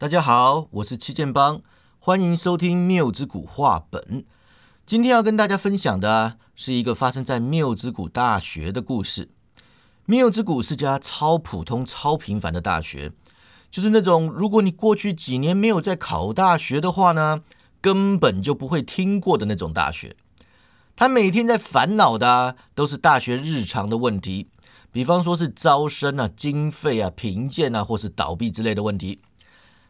大家好，我是七剑帮，欢迎收听谬之谷话本。今天要跟大家分享的是一个发生在谬之谷大学的故事。谬之谷是家超普通、超平凡的大学，就是那种如果你过去几年没有在考大学的话呢，根本就不会听过的那种大学。他每天在烦恼的都是大学日常的问题。比方说是招生啊、经费啊、评鉴啊，或是倒闭之类的问题。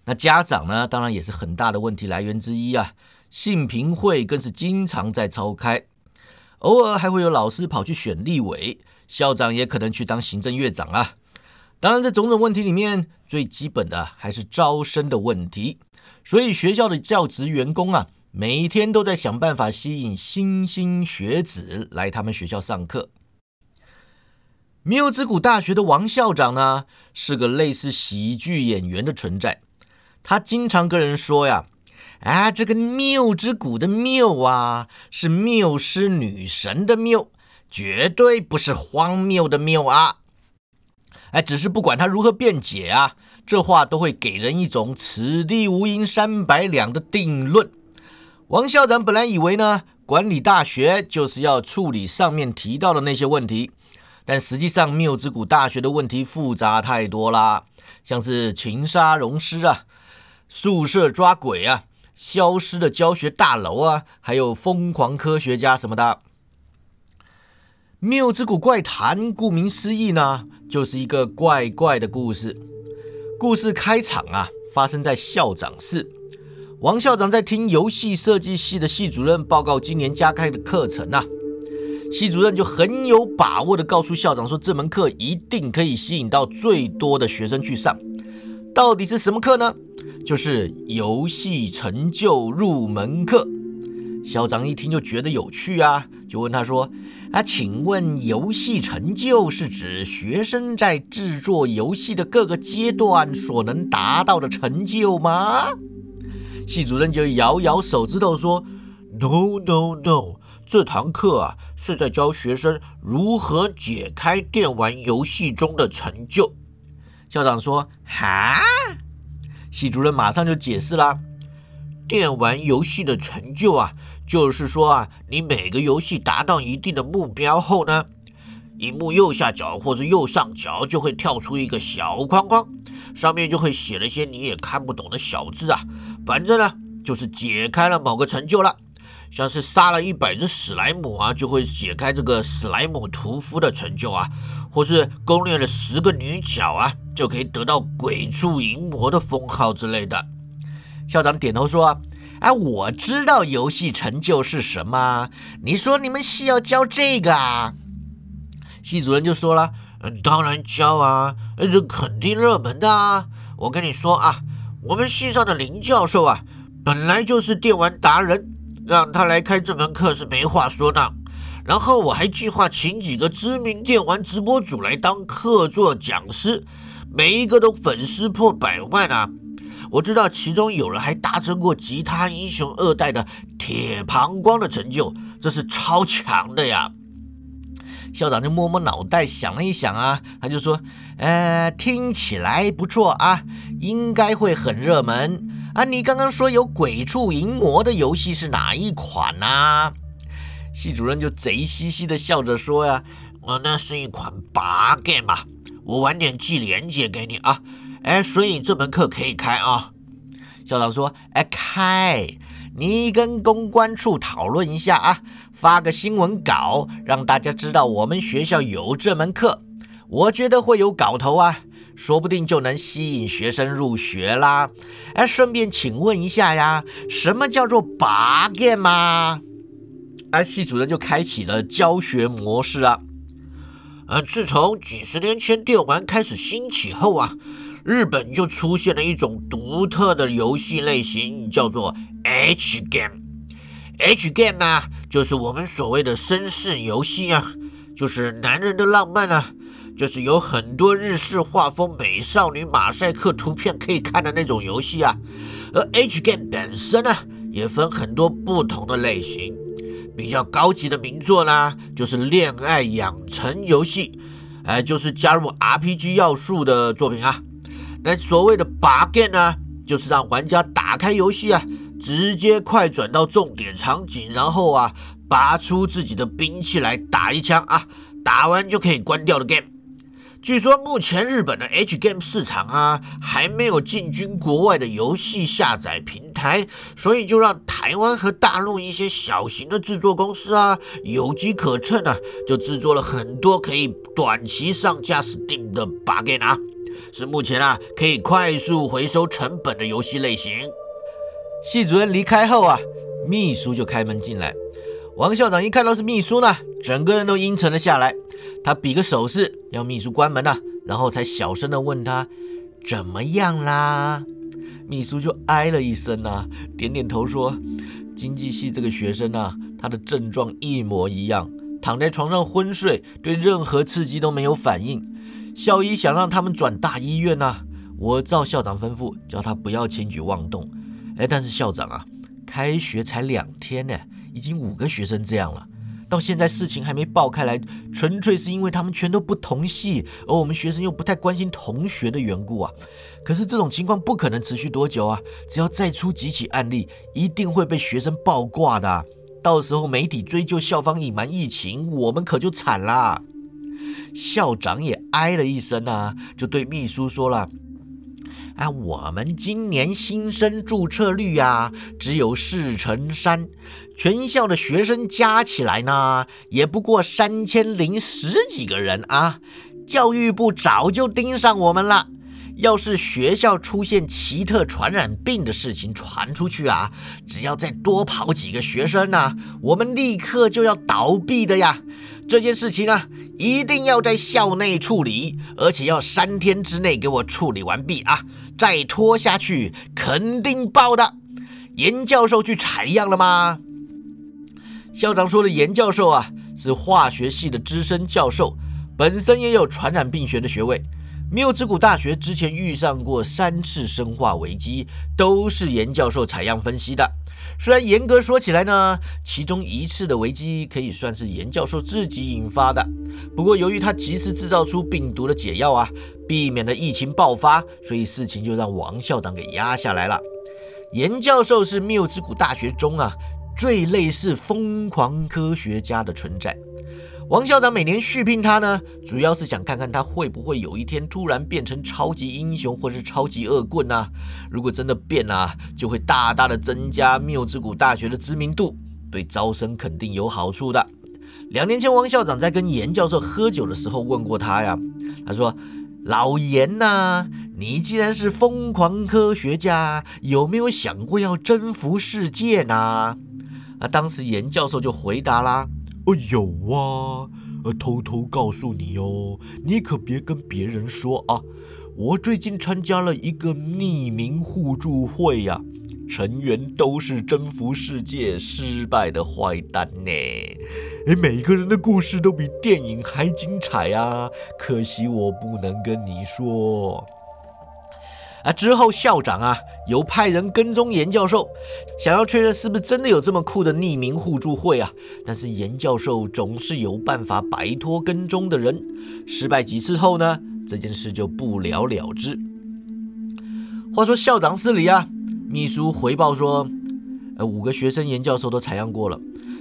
那家长呢，当然也是很大的问题来源之一啊。信评会更是经常在召开，偶尔还会有老师跑去选立委，校长也可能去当行政院长啊。当然，这种种问题里面，最基本的还是招生的问题。所以学校的教职员工啊，每天都在想办法吸引新兴学子来他们学校上课。缪之谷大学的王校长呢，是个类似喜剧演员的存在。他经常跟人说呀：“啊，这个缪之谷的缪啊，是缪斯女神的缪，绝对不是荒谬的谬啊！”哎，只是不管他如何辩解啊，这话都会给人一种“此地无银三百两”的定论。王校长本来以为呢，管理大学就是要处理上面提到的那些问题。但实际上，缪之谷大学的问题复杂太多啦，像是情杀溶尸啊、宿舍抓鬼啊、消失的教学大楼啊，还有疯狂科学家什么的。缪之谷怪谈，顾名思义呢，就是一个怪怪的故事。故事开场啊，发生在校长室，王校长在听游戏设计系的系主任报告今年加开的课程啊。系主任就很有把握的告诉校长说：“这门课一定可以吸引到最多的学生去上。到底是什么课呢？就是游戏成就入门课。”校长一听就觉得有趣啊，就问他说：“啊，请问游戏成就是指学生在制作游戏的各个阶段所能达到的成就吗？”系主任就摇摇手指头说：“No, no, no。”这堂课啊，是在教学生如何解开电玩游戏中的成就。校长说：“哈。”系主任马上就解释啦：“电玩游戏的成就啊，就是说啊，你每个游戏达到一定的目标后呢，荧幕右下角或者右上角就会跳出一个小框框，上面就会写了一些你也看不懂的小字啊，反正呢，就是解开了某个成就了。”像是杀了一百只史莱姆啊，就会解开这个史莱姆屠夫的成就啊；或是攻略了十个女角啊，就可以得到鬼畜淫魔的封号之类的。校长点头说：“哎，我知道游戏成就是什么。你说你们系要教这个啊？”系主任就说了：“嗯，当然教啊，这肯定热门的啊。我跟你说啊，我们系上的林教授啊，本来就是电玩达人。”让他来开这门课是没话说的。然后我还计划请几个知名电玩直播主来当客座讲师，每一个都粉丝破百万啊！我知道其中有人还达成过《吉他英雄二代》的铁膀胱的成就，这是超强的呀！校长就摸摸脑袋想了一想啊，他就说：“呃，听起来不错啊，应该会很热门。”啊，你刚刚说有鬼畜淫魔的游戏是哪一款呢？系主任就贼兮兮的笑着说呀：“我，那是一款拔 game 嘛，我晚点寄链接给你啊。哎，所以这门课可以开啊。”校长说：“哎，开，你跟公关处讨论一下啊，发个新闻稿，让大家知道我们学校有这门课，我觉得会有搞头啊。”说不定就能吸引学生入学啦！哎，顺便请问一下呀，什么叫做 bug 吗？哎，系主任就开启了教学模式啊。呃，自从几十年前电玩开始兴起后啊，日本就出现了一种独特的游戏类型，叫做 H game。H game 啊，就是我们所谓的绅士游戏啊，就是男人的浪漫啊。就是有很多日式画风美少女马赛克图片可以看的那种游戏啊，而 H game 本身呢，也分很多不同的类型，比较高级的名作呢，就是恋爱养成游戏，哎，就是加入 RPG 要素的作品啊。那所谓的 bug game 呢，就是让玩家打开游戏啊，直接快转到重点场景，然后啊，拔出自己的兵器来打一枪啊，打完就可以关掉的 game。据说目前日本的 H Game 市场啊，还没有进军国外的游戏下载平台，所以就让台湾和大陆一些小型的制作公司啊，有机可乘啊，就制作了很多可以短期上架 Steam 的 bug 啊，是目前啊可以快速回收成本的游戏类型。系主任离开后啊，秘书就开门进来。王校长一看到是秘书呢，整个人都阴沉了下来。他比个手势，要秘书关门呐，然后才小声的问他怎么样啦。秘书就哎了一声啊，点点头说：“经济系这个学生啊，他的症状一模一样，躺在床上昏睡，对任何刺激都没有反应。校医想让他们转大医院呐，我照校长吩咐，叫他不要轻举妄动。哎，但是校长啊，开学才两天呢。”已经五个学生这样了，到现在事情还没爆开来，纯粹是因为他们全都不同系，而我们学生又不太关心同学的缘故啊。可是这种情况不可能持续多久啊！只要再出几起案例，一定会被学生爆挂的。到时候媒体追究校方隐瞒疫情，我们可就惨啦。校长也唉了一声啊，就对秘书说了。啊，我们今年新生注册率呀，只有四成三，全校的学生加起来呢，也不过三千零十几个人啊。教育部早就盯上我们了，要是学校出现奇特传染病的事情传出去啊，只要再多跑几个学生呢，我们立刻就要倒闭的呀。这件事情啊，一定要在校内处理，而且要三天之内给我处理完毕啊！再拖下去，肯定爆的。严教授去采样了吗？校长说的严教授啊，是化学系的资深教授，本身也有传染病学的学位。缪之谷大学之前遇上过三次生化危机，都是严教授采样分析的。虽然严格说起来呢，其中一次的危机可以算是严教授自己引发的。不过由于他及时制造出病毒的解药啊，避免了疫情爆发，所以事情就让王校长给压下来了。严教授是缪之谷大学中啊最类似疯狂科学家的存在。王校长每年续聘他呢，主要是想看看他会不会有一天突然变成超级英雄或是超级恶棍啊。如果真的变了，就会大大的增加缪之谷大学的知名度，对招生肯定有好处的。两年前，王校长在跟严教授喝酒的时候问过他呀，他说：“老严呐，你既然是疯狂科学家，有没有想过要征服世界呢？”啊，当时严教授就回答啦。哦，有啊，呃，偷偷告诉你哦，你可别跟别人说啊。我最近参加了一个匿名互助会呀，成员都是征服世界失败的坏蛋呢。哎，每个人的故事都比电影还精彩啊，可惜我不能跟你说。啊！之后校长啊，有派人跟踪严教授，想要确认是不是真的有这么酷的匿名互助会啊。但是严教授总是有办法摆脱跟踪的人。失败几次后呢，这件事就不了了之。话说校长室里啊，秘书回报说，呃，五个学生严教授都采样过了。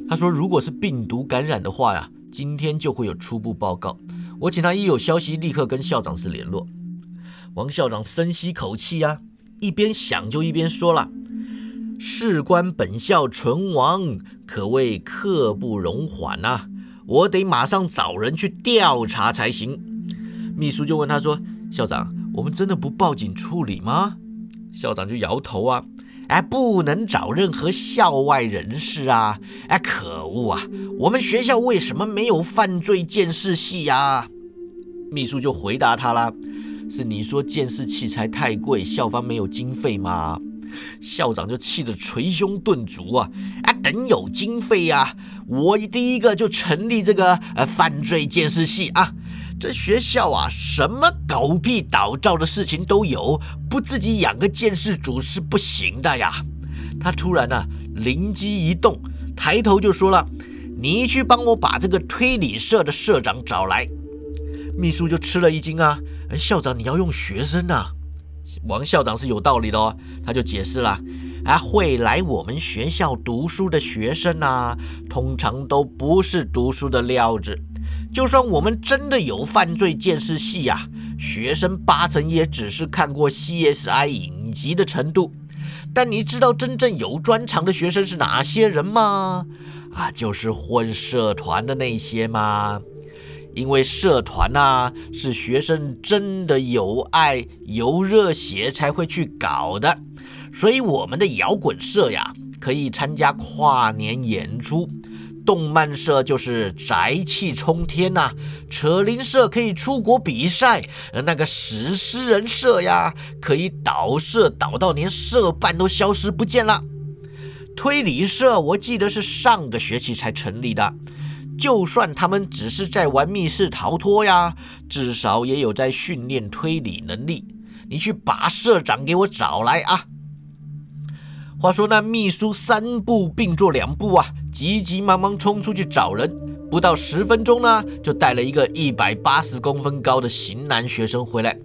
他说，如果是病毒感染的话呀，今天就会有初步报告。我请他一有消息立刻跟校长室联络。王校长深吸口气呀，一边想就一边说了：“事关本校存亡，可谓刻不容缓呐！我得马上找人去调查才行。”秘书就问他说：“校长，我们真的不报警处理吗？”校长就摇头啊：“哎，不能找任何校外人士啊！哎，可恶啊！我们学校为什么没有犯罪监视系呀？”秘书就回答他啦。是你说监视器材太贵，校方没有经费吗？校长就气得捶胸顿足啊！啊，等有经费呀，我第一个就成立这个呃犯罪监视系啊！这学校啊，什么狗屁倒灶的事情都有，不自己养个监视组是不行的呀！他突然呢灵机一动，抬头就说了：“你去帮我把这个推理社的社长找来。”秘书就吃了一惊啊！校长，你要用学生啊？王校长是有道理的哦，他就解释了。啊，会来我们学校读书的学生啊，通常都不是读书的料子。就算我们真的有犯罪见识系呀，学生八成也只是看过 CSI 影集的程度。但你知道真正有专长的学生是哪些人吗？啊，就是混社团的那些吗？因为社团呐，是学生真的有爱、有热血才会去搞的。所以我们的摇滚社呀，可以参加跨年演出；动漫社就是宅气冲天呐；扯铃社可以出国比赛；而那个史诗人社呀，可以倒社倒到连社办都消失不见了。推理社我记得是上个学期才成立的，就算他们只是在玩密室逃脱呀，至少也有在训练推理能力。你去把社长给我找来啊！话说那秘书三步并作两步啊，急急忙忙冲出去找人，不到十分钟呢，就带了一个一百八十公分高的型男学生回来。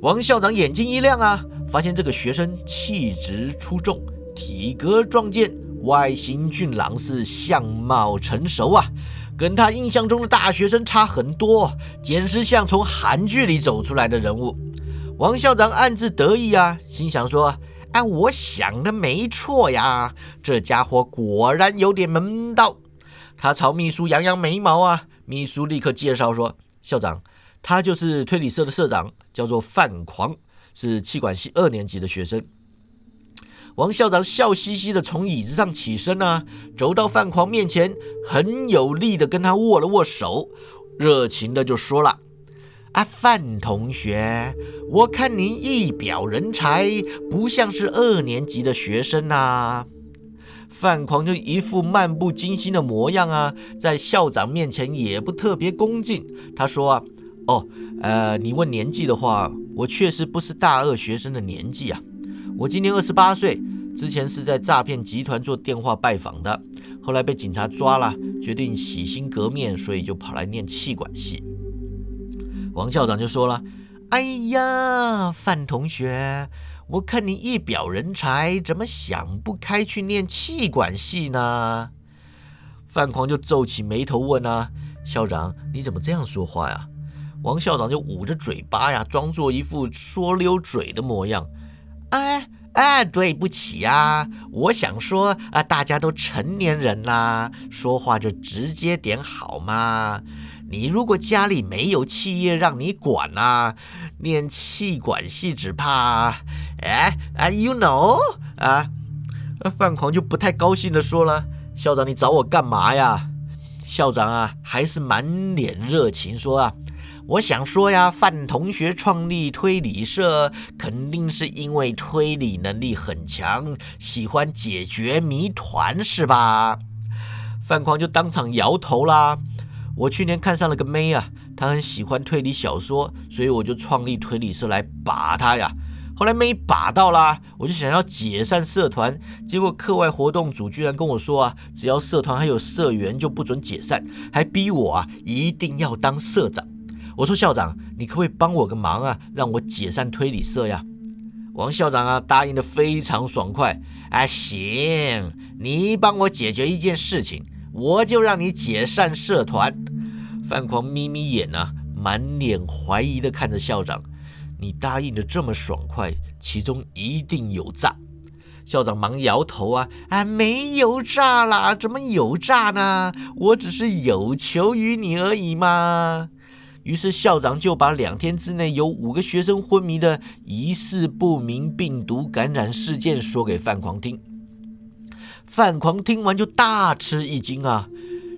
王校长眼睛一亮啊，发现这个学生气质出众，体格壮健，外形俊朗，是相貌成熟啊，跟他印象中的大学生差很多，简直像从韩剧里走出来的人物。王校长暗自得意啊，心想说。哎，我想的没错呀，这家伙果然有点门道。他朝秘书扬扬眉毛啊，秘书立刻介绍说：“校长，他就是推理社的社长，叫做范狂，是气管系二年级的学生。”王校长笑嘻嘻的从椅子上起身啊，走到范狂面前，很有力的跟他握了握手，热情的就说了。啊，范同学，我看您一表人才，不像是二年级的学生呐。范狂就一副漫不经心的模样啊，在校长面前也不特别恭敬。他说啊，哦，呃，你问年纪的话，我确实不是大二学生的年纪啊。我今年二十八岁，之前是在诈骗集团做电话拜访的，后来被警察抓了，决定洗心革面，所以就跑来念气管系。王校长就说了：“哎呀，范同学，我看你一表人才，怎么想不开去念气管系呢？”范狂就皱起眉头问：“啊，校长，你怎么这样说话呀？”王校长就捂着嘴巴呀，装作一副说溜嘴的模样：“哎哎，对不起啊，我想说啊，大家都成年人啦，说话就直接点好吗？”你如果家里没有企业让你管啊，念气管系只怕……哎哎，you know 啊？范狂就不太高兴的说了：“校长，你找我干嘛呀？”校长啊，还是满脸热情说啊：“我想说呀，范同学创立推理社，肯定是因为推理能力很强，喜欢解决谜团，是吧？”范狂就当场摇头啦。我去年看上了个妹啊，她很喜欢推理小说，所以我就创立推理社来把她呀。后来没把到啦，我就想要解散社团，结果课外活动组居然跟我说啊，只要社团还有社员就不准解散，还逼我啊一定要当社长。我说校长，你可不可以帮我个忙啊，让我解散推理社呀？王校长啊答应的非常爽快，啊行，你帮我解决一件事情。我就让你解散社团。范狂眯眯眼啊，满脸怀疑的看着校长。你答应的这么爽快，其中一定有诈。校长忙摇头啊，啊，没有诈啦，怎么有诈呢？我只是有求于你而已嘛。于是校长就把两天之内有五个学生昏迷的疑似不明病毒感染事件说给范狂听。范狂听完就大吃一惊啊！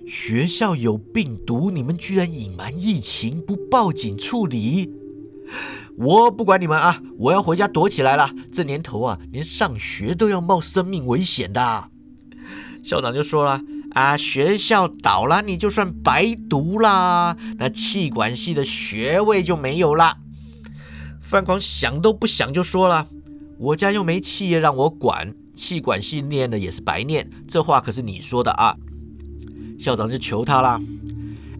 学校有病毒，你们居然隐瞒疫情，不报警处理？我不管你们啊！我要回家躲起来了。这年头啊，连上学都要冒生命危险的。校长就说了：“啊，学校倒了，你就算白读啦，那气管系的学位就没有了。”范狂想都不想就说了：“我家又没企业让我管。”气管系念的也是白念，这话可是你说的啊！校长就求他啦，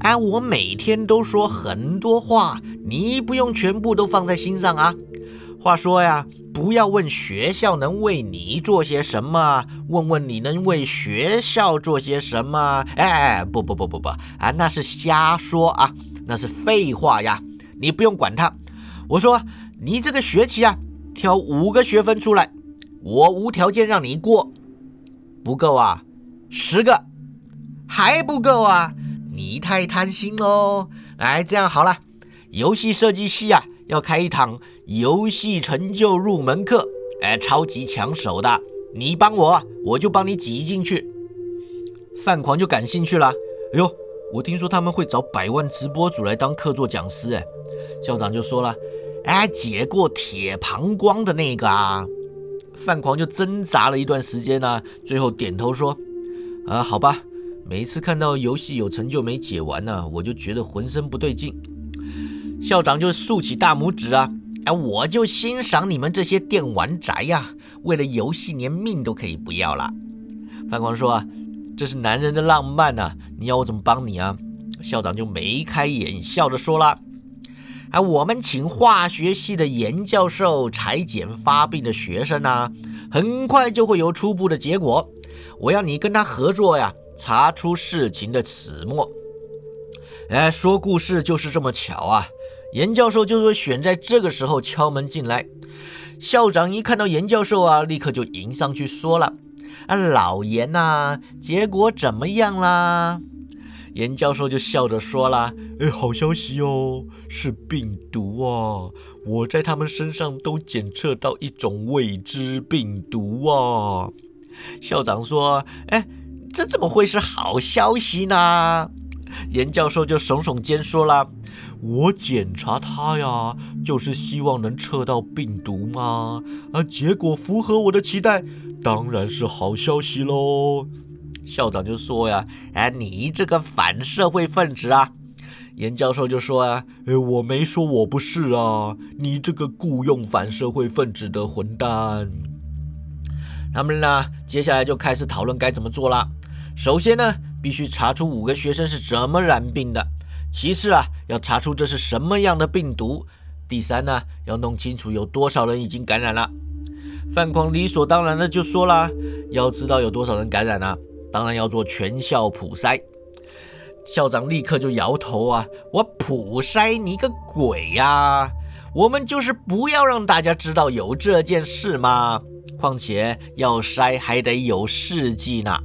哎，我每天都说很多话，你不用全部都放在心上啊。话说呀，不要问学校能为你做些什么，问问你能为学校做些什么。哎，不不不不不啊，那是瞎说啊，那是废话呀，你不用管他。我说你这个学期啊，挑五个学分出来，我无条件让你过，不够啊，十个还不够啊，你太贪心喽。哎，这样好了，游戏设计系啊。要开一堂游戏成就入门课，哎，超级抢手的，你帮我，我就帮你挤进去。范狂就感兴趣了，哎呦，我听说他们会找百万直播主来当客座讲师，哎，校长就说了，哎，解过铁膀胱的那个啊。范狂就挣扎了一段时间呢，最后点头说，啊，好吧，每一次看到游戏有成就没解完呢，我就觉得浑身不对劲。校长就竖起大拇指啊！哎，我就欣赏你们这些电玩宅呀，为了游戏连命都可以不要了。范光说：“这是男人的浪漫呐，你要我怎么帮你啊？”校长就眉开眼笑着说了：“哎，我们请化学系的严教授裁剪发病的学生啊，很快就会有初步的结果。我要你跟他合作呀，查出事情的始末。”哎，说故事就是这么巧啊！严教授就会选在这个时候敲门进来。校长一看到严教授啊，立刻就迎上去说了：“啊，老严呐，结果怎么样啦？”严教授就笑着说了：“哎，好消息哦，是病毒啊！我在他们身上都检测到一种未知病毒啊。”校长说：“哎，这怎么会是好消息呢？”严教授就耸耸肩说了。我检查它呀，就是希望能测到病毒嘛。啊，结果符合我的期待，当然是好消息喽。校长就说呀：“哎，你这个反社会分子啊！”严教授就说啊：“哎，我没说我不是啊，你这个雇佣反社会分子的混蛋。”他们呢，接下来就开始讨论该怎么做啦。首先呢，必须查出五个学生是怎么染病的。其次啊，要查出这是什么样的病毒。第三呢，要弄清楚有多少人已经感染了。范狂理所当然的就说了：“要知道有多少人感染了，当然要做全校普筛。”校长立刻就摇头啊：“我普筛你个鬼呀！我们就是不要让大家知道有这件事嘛。况且要筛还得有试剂呢。”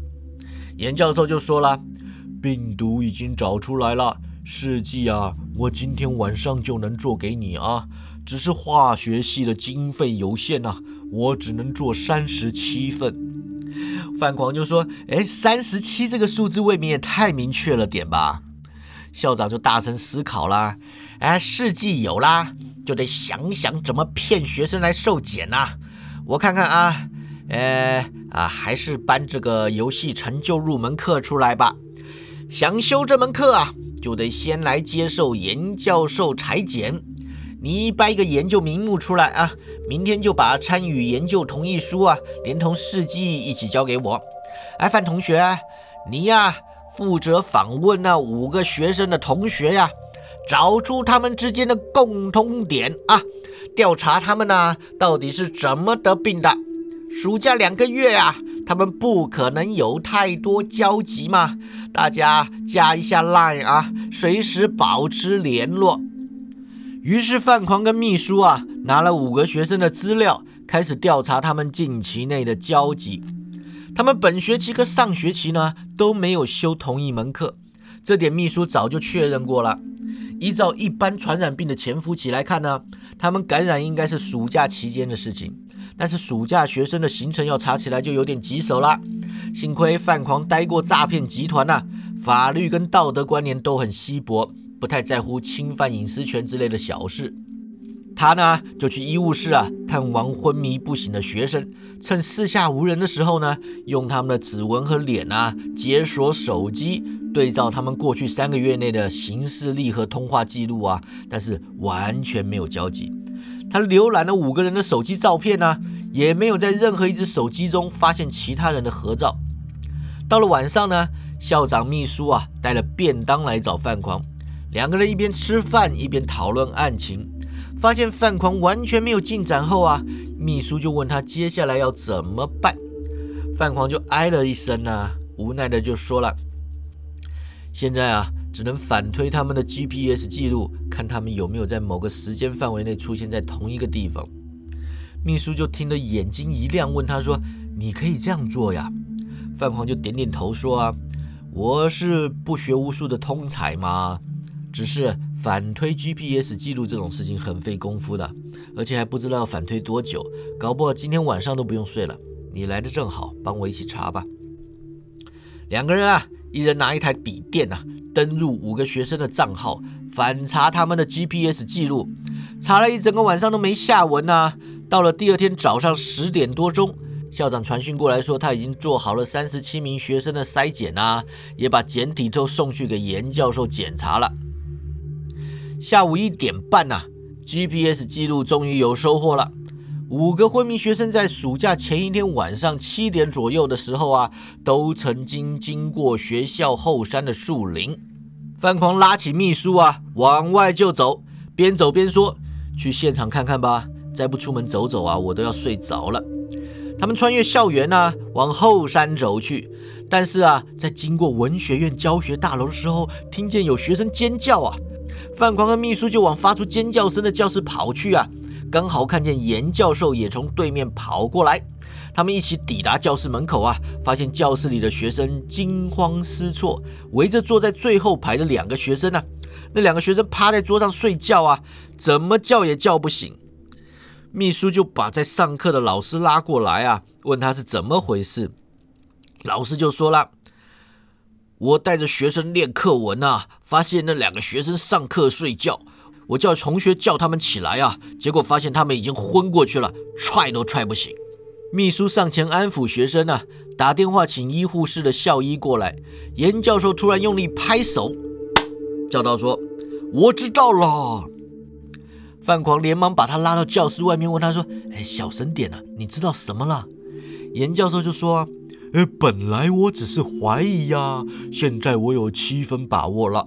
严教授就说了：“病毒已经找出来了。”试剂啊，我今天晚上就能做给你啊，只是化学系的经费有限呐，我只能做三十七份。范狂就说：“哎，三十七这个数字未免也太明确了点吧？”校长就大声思考啦：“哎，试剂有啦，就得想想怎么骗学生来受检呐。我看看啊，呃啊，还是搬这个游戏成就入门课出来吧。想修这门课啊。”就得先来接受严教授裁剪，你掰个研究名目出来啊！明天就把参与研究同意书啊，连同事迹一起交给我。哎，范同学，你呀负责访问那五个学生的同学呀，找出他们之间的共通点啊，调查他们呢到底是怎么得病的。暑假两个月呀。他们不可能有太多交集嘛，大家加一下 line 啊，随时保持联络。于是范狂跟秘书啊，拿了五个学生的资料，开始调查他们近期内的交集。他们本学期和上学期呢都没有修同一门课，这点秘书早就确认过了。依照一般传染病的潜伏期来看呢，他们感染应该是暑假期间的事情。但是暑假学生的行程要查起来就有点棘手了。幸亏范狂待过诈骗集团呐，法律跟道德观念都很稀薄，不太在乎侵犯隐私权之类的小事。他呢就去医务室啊探望昏迷不醒的学生，趁四下无人的时候呢，用他们的指纹和脸啊解锁手机，对照他们过去三个月内的行事历和通话记录啊，但是完全没有交集。他浏览了五个人的手机照片呢，也没有在任何一只手机中发现其他人的合照。到了晚上呢，校长秘书啊带了便当来找范狂，两个人一边吃饭一边讨论案情。发现范狂完全没有进展后啊，秘书就问他接下来要怎么办。范狂就唉了一声啊，无奈的就说了：“现在啊，只能反推他们的 GPS 记录，看他们有没有在某个时间范围内出现在同一个地方。”秘书就听得眼睛一亮，问他说：“你可以这样做呀？”范狂就点点头说：“啊，我是不学无术的通才嘛，只是反推 GPS 记录这种事情很费功夫的，而且还不知道要反推多久，搞不好今天晚上都不用睡了。你来的正好，帮我一起查吧。”两个人啊，一人拿一台笔电啊，登入五个学生的账号，反查他们的 GPS 记录，查了一整个晚上都没下文呐。到了第二天早上十点多钟，校长传讯过来说他已经做好了三十七名学生的筛检啊，也把检体都送去给严教授检查了。下午一点半呐，GPS 记录终于有收获了。五个昏迷学生在暑假前一天晚上七点左右的时候啊，都曾经经过学校后山的树林。范狂拉起秘书啊，往外就走，边走边说：“去现场看看吧。”再不出门走走啊，我都要睡着了。他们穿越校园呢，往后山走去。但是啊，在经过文学院教学大楼的时候，听见有学生尖叫啊。范狂和秘书就往发出尖叫声的教室跑去啊。刚好看见严教授也从对面跑过来。他们一起抵达教室门口啊，发现教室里的学生惊慌失措，围着坐在最后排的两个学生呢。那两个学生趴在桌上睡觉啊，怎么叫也叫不醒。秘书就把在上课的老师拉过来啊，问他是怎么回事。老师就说了：“我带着学生练课文啊，发现那两个学生上课睡觉，我叫同学叫他们起来啊，结果发现他们已经昏过去了，踹都踹不醒。”秘书上前安抚学生啊，打电话请医护室的校医过来。严教授突然用力拍手，叫道：“说我知道了。”范狂连忙把他拉到教室外面，问他说：“哎，小声点啊，你知道什么了？”严教授就说：“呃，本来我只是怀疑呀，现在我有七分把握了。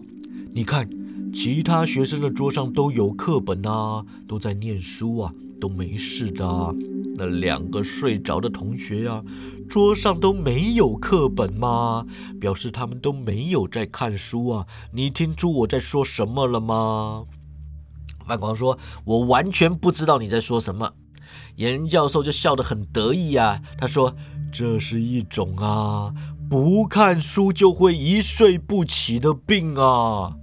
你看，其他学生的桌上都有课本啊，都在念书啊，都没事的。那两个睡着的同学呀，桌上都没有课本吗？表示他们都没有在看书啊。你听出我在说什么了吗？”范广说：“我完全不知道你在说什么。”严教授就笑得很得意啊。他说：“这是一种啊，不看书就会一睡不起的病啊。”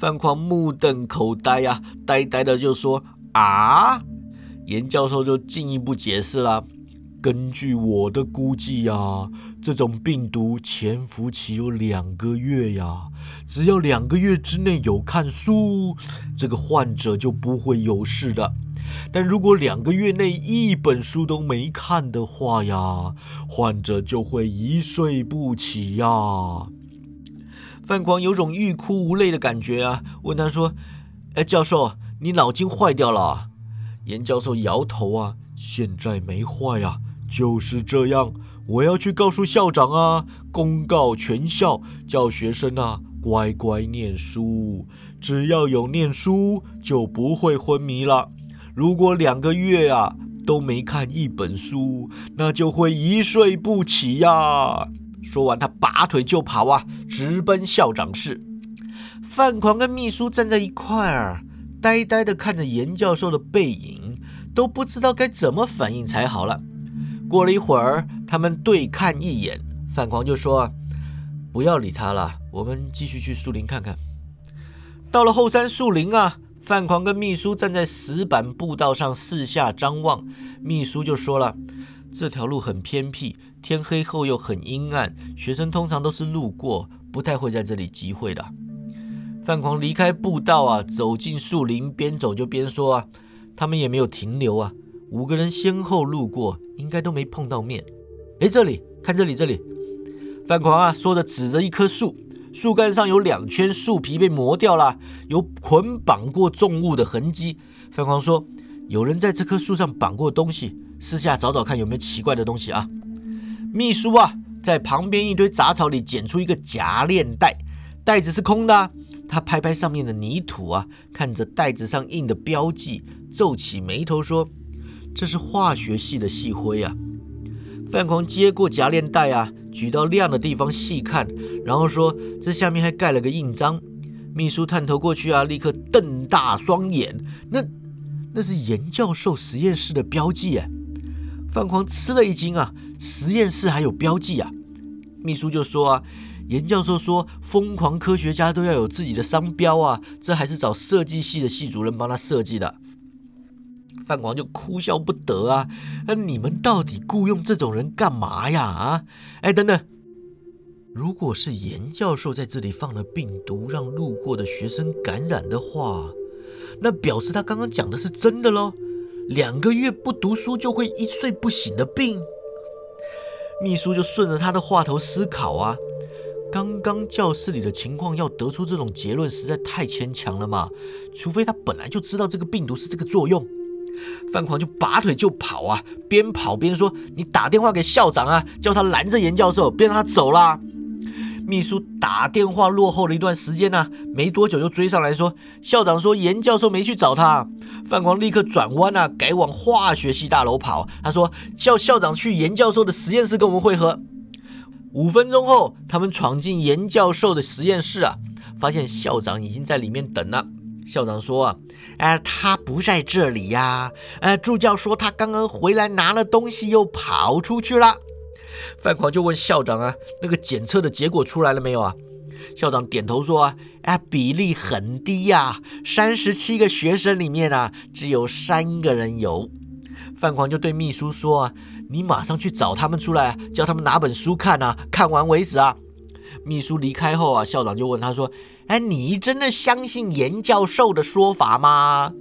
范狂目瞪口呆呀，呆呆的就说：“啊！”严教授就进一步解释了。根据我的估计呀，这种病毒潜伏期有两个月呀。只要两个月之内有看书，这个患者就不会有事的。但如果两个月内一本书都没看的话呀，患者就会一睡不起呀。范狂有种欲哭无泪的感觉啊，问他说：“哎，教授，你脑筋坏掉了？”严教授摇头啊，现在没坏呀。就是这样，我要去告诉校长啊，公告全校，叫学生啊乖乖念书。只要有念书，就不会昏迷了。如果两个月啊都没看一本书，那就会一睡不起呀。说完，他拔腿就跑啊，直奔校长室。范狂跟秘书站在一块儿，呆呆的看着严教授的背影，都不知道该怎么反应才好了。过了一会儿，他们对看一眼，范狂就说：“不要理他了，我们继续去树林看看。”到了后山树林啊，范狂跟秘书站在石板步道上四下张望。秘书就说了：“这条路很偏僻，天黑后又很阴暗，学生通常都是路过，不太会在这里集会的。”范狂离开步道啊，走进树林，边走就边说：“啊，他们也没有停留啊。”五个人先后路过，应该都没碰到面。哎，这里看这里，这里，范狂啊，说着指着一棵树，树干上有两圈树皮被磨掉了，有捆绑过重物的痕迹。范狂说：“有人在这棵树上绑过东西，私下找找看有没有奇怪的东西啊。”秘书啊，在旁边一堆杂草里捡出一个夹链袋，袋子是空的。他拍拍上面的泥土啊，看着袋子上印的标记，皱起眉头说：“这是化学系的细灰啊。”范狂接过夹链袋啊，举到亮的地方细看，然后说：“这下面还盖了个印章。”秘书探头过去啊，立刻瞪大双眼：“那那是严教授实验室的标记啊！”范狂吃了一惊啊，实验室还有标记啊？秘书就说啊。严教授说：“疯狂科学家都要有自己的商标啊，这还是找设计系的系主任帮他设计的。”范广就哭笑不得啊！那你们到底雇佣这种人干嘛呀？啊！哎，等等，如果是严教授在这里放了病毒，让路过的学生感染的话，那表示他刚刚讲的是真的喽？两个月不读书就会一睡不醒的病？秘书就顺着他的话头思考啊。刚刚教室里的情况要得出这种结论实在太牵强了嘛？除非他本来就知道这个病毒是这个作用。范狂就拔腿就跑啊，边跑边说：“你打电话给校长啊，叫他拦着严教授，别让他走了。”秘书打电话落后了一段时间呢，没多久就追上来说：“校长说严教授没去找他。”范狂立刻转弯啊，改往化学系大楼跑。他说：“叫校长去严教授的实验室跟我们会合。”五分钟后，他们闯进严教授的实验室啊，发现校长已经在里面等了。校长说啊，哎，他不在这里呀。呃，助教说他刚刚回来拿了东西，又跑出去了。范狂就问校长啊，那个检测的结果出来了没有啊？校长点头说啊，哎，比例很低呀，三十七个学生里面啊，只有三个人有。范狂就对秘书说啊。你马上去找他们出来，叫他们拿本书看啊，看完为止啊。秘书离开后啊，校长就问他说：“哎，你真的相信严教授的说法吗？”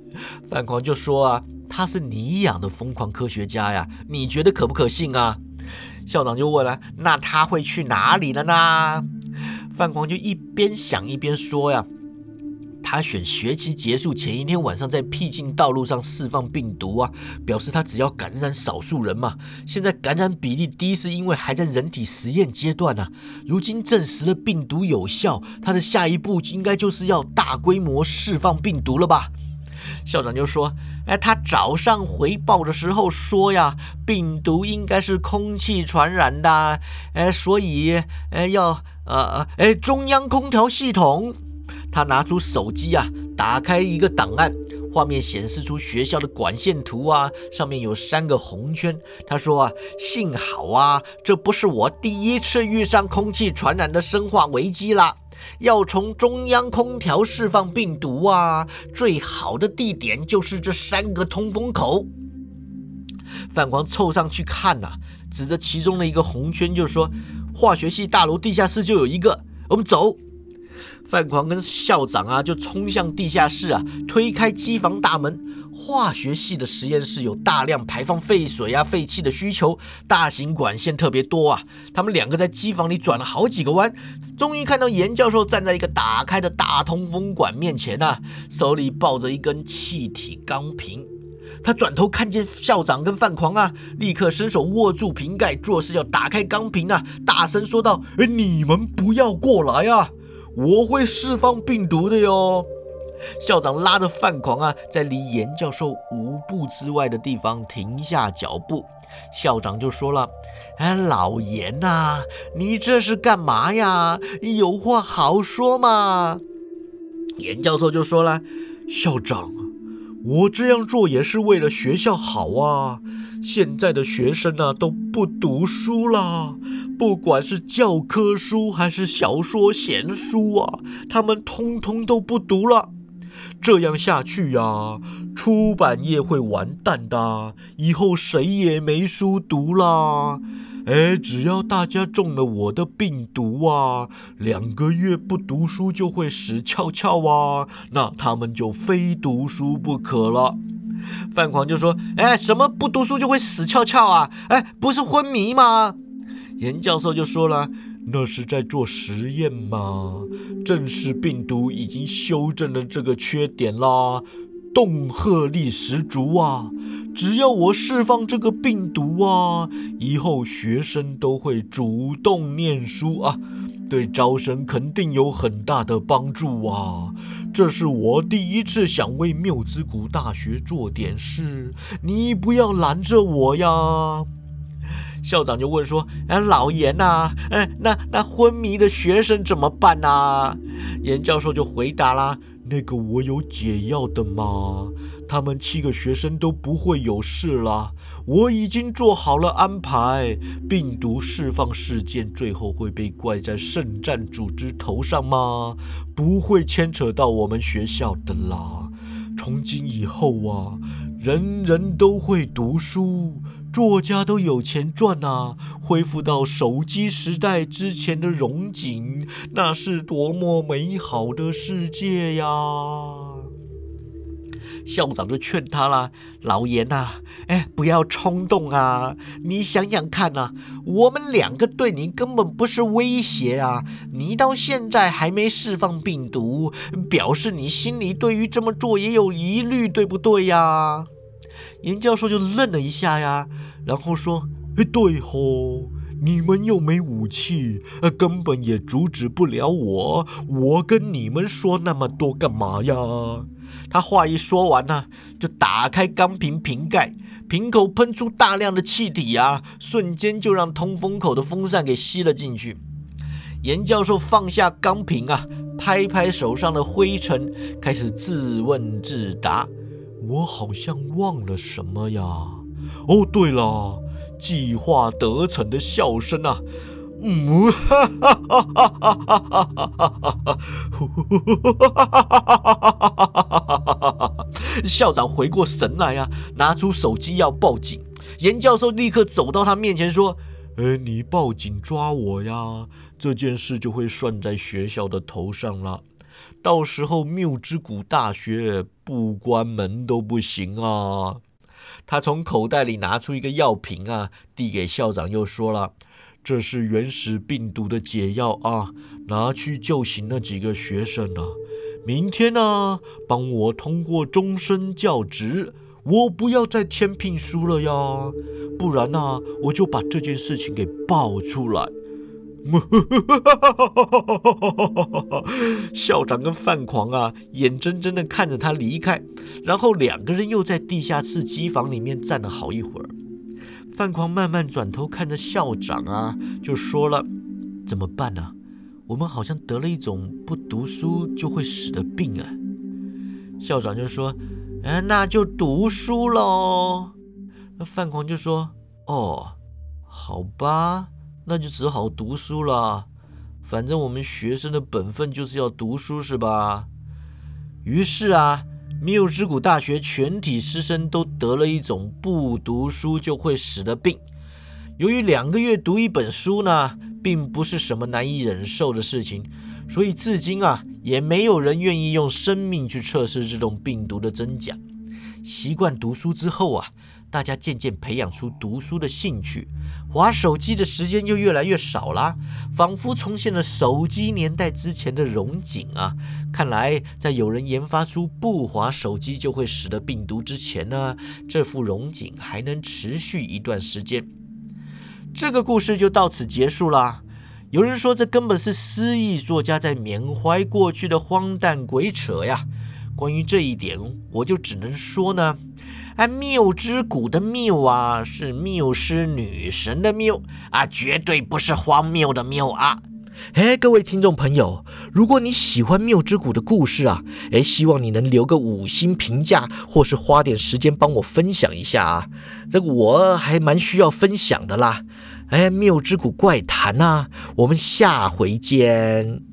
范狂就说：“啊，他是你养的疯狂科学家呀，你觉得可不可信啊？”校长就问了：“那他会去哪里了呢？”范狂就一边想一边说：“呀。”他选学期结束前一天晚上在僻静道路上释放病毒啊，表示他只要感染少数人嘛。现在感染比例低是因为还在人体实验阶段呢。如今证实了病毒有效，他的下一步应该就是要大规模释放病毒了吧？校长就说：“哎，他早上回报的时候说呀，病毒应该是空气传染的，哎，所以哎要呃哎中央空调系统。”他拿出手机啊，打开一个档案，画面显示出学校的管线图啊，上面有三个红圈。他说啊，幸好啊，这不是我第一次遇上空气传染的生化危机了。要从中央空调释放病毒啊，最好的地点就是这三个通风口。范光凑上去看呐，指着其中的一个红圈就说：“化学系大楼地下室就有一个，我们走。”范狂跟校长啊，就冲向地下室啊，推开机房大门。化学系的实验室有大量排放废水啊、废气的需求，大型管线特别多啊。他们两个在机房里转了好几个弯，终于看到严教授站在一个打开的大通风管面前呐，手里抱着一根气体钢瓶。他转头看见校长跟范狂啊，立刻伸手握住瓶盖，做事要打开钢瓶啊，大声说道：“哎，你们不要过来啊！”我会释放病毒的哟！校长拉着范狂啊，在离严教授五步之外的地方停下脚步。校长就说了：“哎，老严呐，你这是干嘛呀？有话好说嘛！”严教授就说了：“校长，我这样做也是为了学校好啊。现在的学生啊，都不读书啦。”不管是教科书还是小说闲书啊，他们通通都不读了。这样下去呀，出版业会完蛋的，以后谁也没书读啦。哎，只要大家中了我的病毒啊，两个月不读书就会死翘翘啊，那他们就非读书不可了。范狂就说：“哎，什么不读书就会死翘翘啊？哎，不是昏迷吗？”严教授就说了：“那是在做实验嘛，正是病毒已经修正了这个缺点啦，动荷力十足啊！只要我释放这个病毒啊，以后学生都会主动念书啊！对招生肯定有很大的帮助啊！这是我第一次想为缪兹谷大学做点事，你不要拦着我呀！校长就问说：“哎，老严呐，哎，那那昏迷的学生怎么办呐？”严教授就回答啦：“那个我有解药的吗，他们七个学生都不会有事啦。我已经做好了安排，病毒释放事件最后会被怪在圣战组织头上吗？不会牵扯到我们学校的啦。从今以后啊，人人都会读书。”作家都有钱赚啊！恢复到手机时代之前的荣景，那是多么美好的世界呀！校长就劝他啦：“老严呐，哎，不要冲动啊！你想想看呐，我们两个对你根本不是威胁啊！你到现在还没释放病毒，表示你心里对于这么做也有疑虑，对不对呀？”严教授就愣了一下呀，然后说：“哎，对吼，你们又没武器，呃，根本也阻止不了我。我跟你们说那么多干嘛呀？”他话一说完呢，就打开钢瓶瓶盖，瓶口喷出大量的气体啊，瞬间就让通风口的风扇给吸了进去。严教授放下钢瓶啊，拍拍手上的灰尘，开始自问自答。我好像忘了什么呀？哦，对了，计划得逞的笑声啊！嗯，校长回过神来啊，拿出手机要报警。严教授立刻走到他面前说：“哎，你报警抓我呀？这件事就会算在学校的头上了。”到时候缪之谷大学不关门都不行啊！他从口袋里拿出一个药瓶啊，递给校长，又说了：“这是原始病毒的解药啊，拿去救醒那几个学生啊！明天呢，帮我通过终身教职，我不要再签聘书了呀，不然呢，我就把这件事情给爆出来。” 校长跟范狂啊，眼睁睁的看着他离开，然后两个人又在地下室机房里面站了好一会儿。范狂慢慢转头看着校长啊，就说了：“怎么办呢？我们好像得了一种不读书就会死的病啊。”校长就说：“嗯，那就读书喽。”那范狂就说：“哦，好吧。”那就只好读书了，反正我们学生的本分就是要读书，是吧？于是啊，缪之谷大学全体师生都得了一种不读书就会死的病。由于两个月读一本书呢，并不是什么难以忍受的事情，所以至今啊，也没有人愿意用生命去测试这种病毒的真假。习惯读书之后啊。大家渐渐培养出读书的兴趣，划手机的时间就越来越少啦，仿佛重现了手机年代之前的荣景啊！看来，在有人研发出不划手机就会死的病毒之前呢，这幅荣景还能持续一段时间。这个故事就到此结束啦。有人说，这根本是诗意作家在缅怀过去的荒诞鬼扯呀。关于这一点，我就只能说呢。哎，缪之谷的缪啊，是缪斯女神的缪啊，绝对不是荒谬的谬啊！哎，各位听众朋友，如果你喜欢缪之谷的故事啊，哎，希望你能留个五星评价，或是花点时间帮我分享一下啊，这个我还蛮需要分享的啦。哎，缪之谷怪谈啊，我们下回见。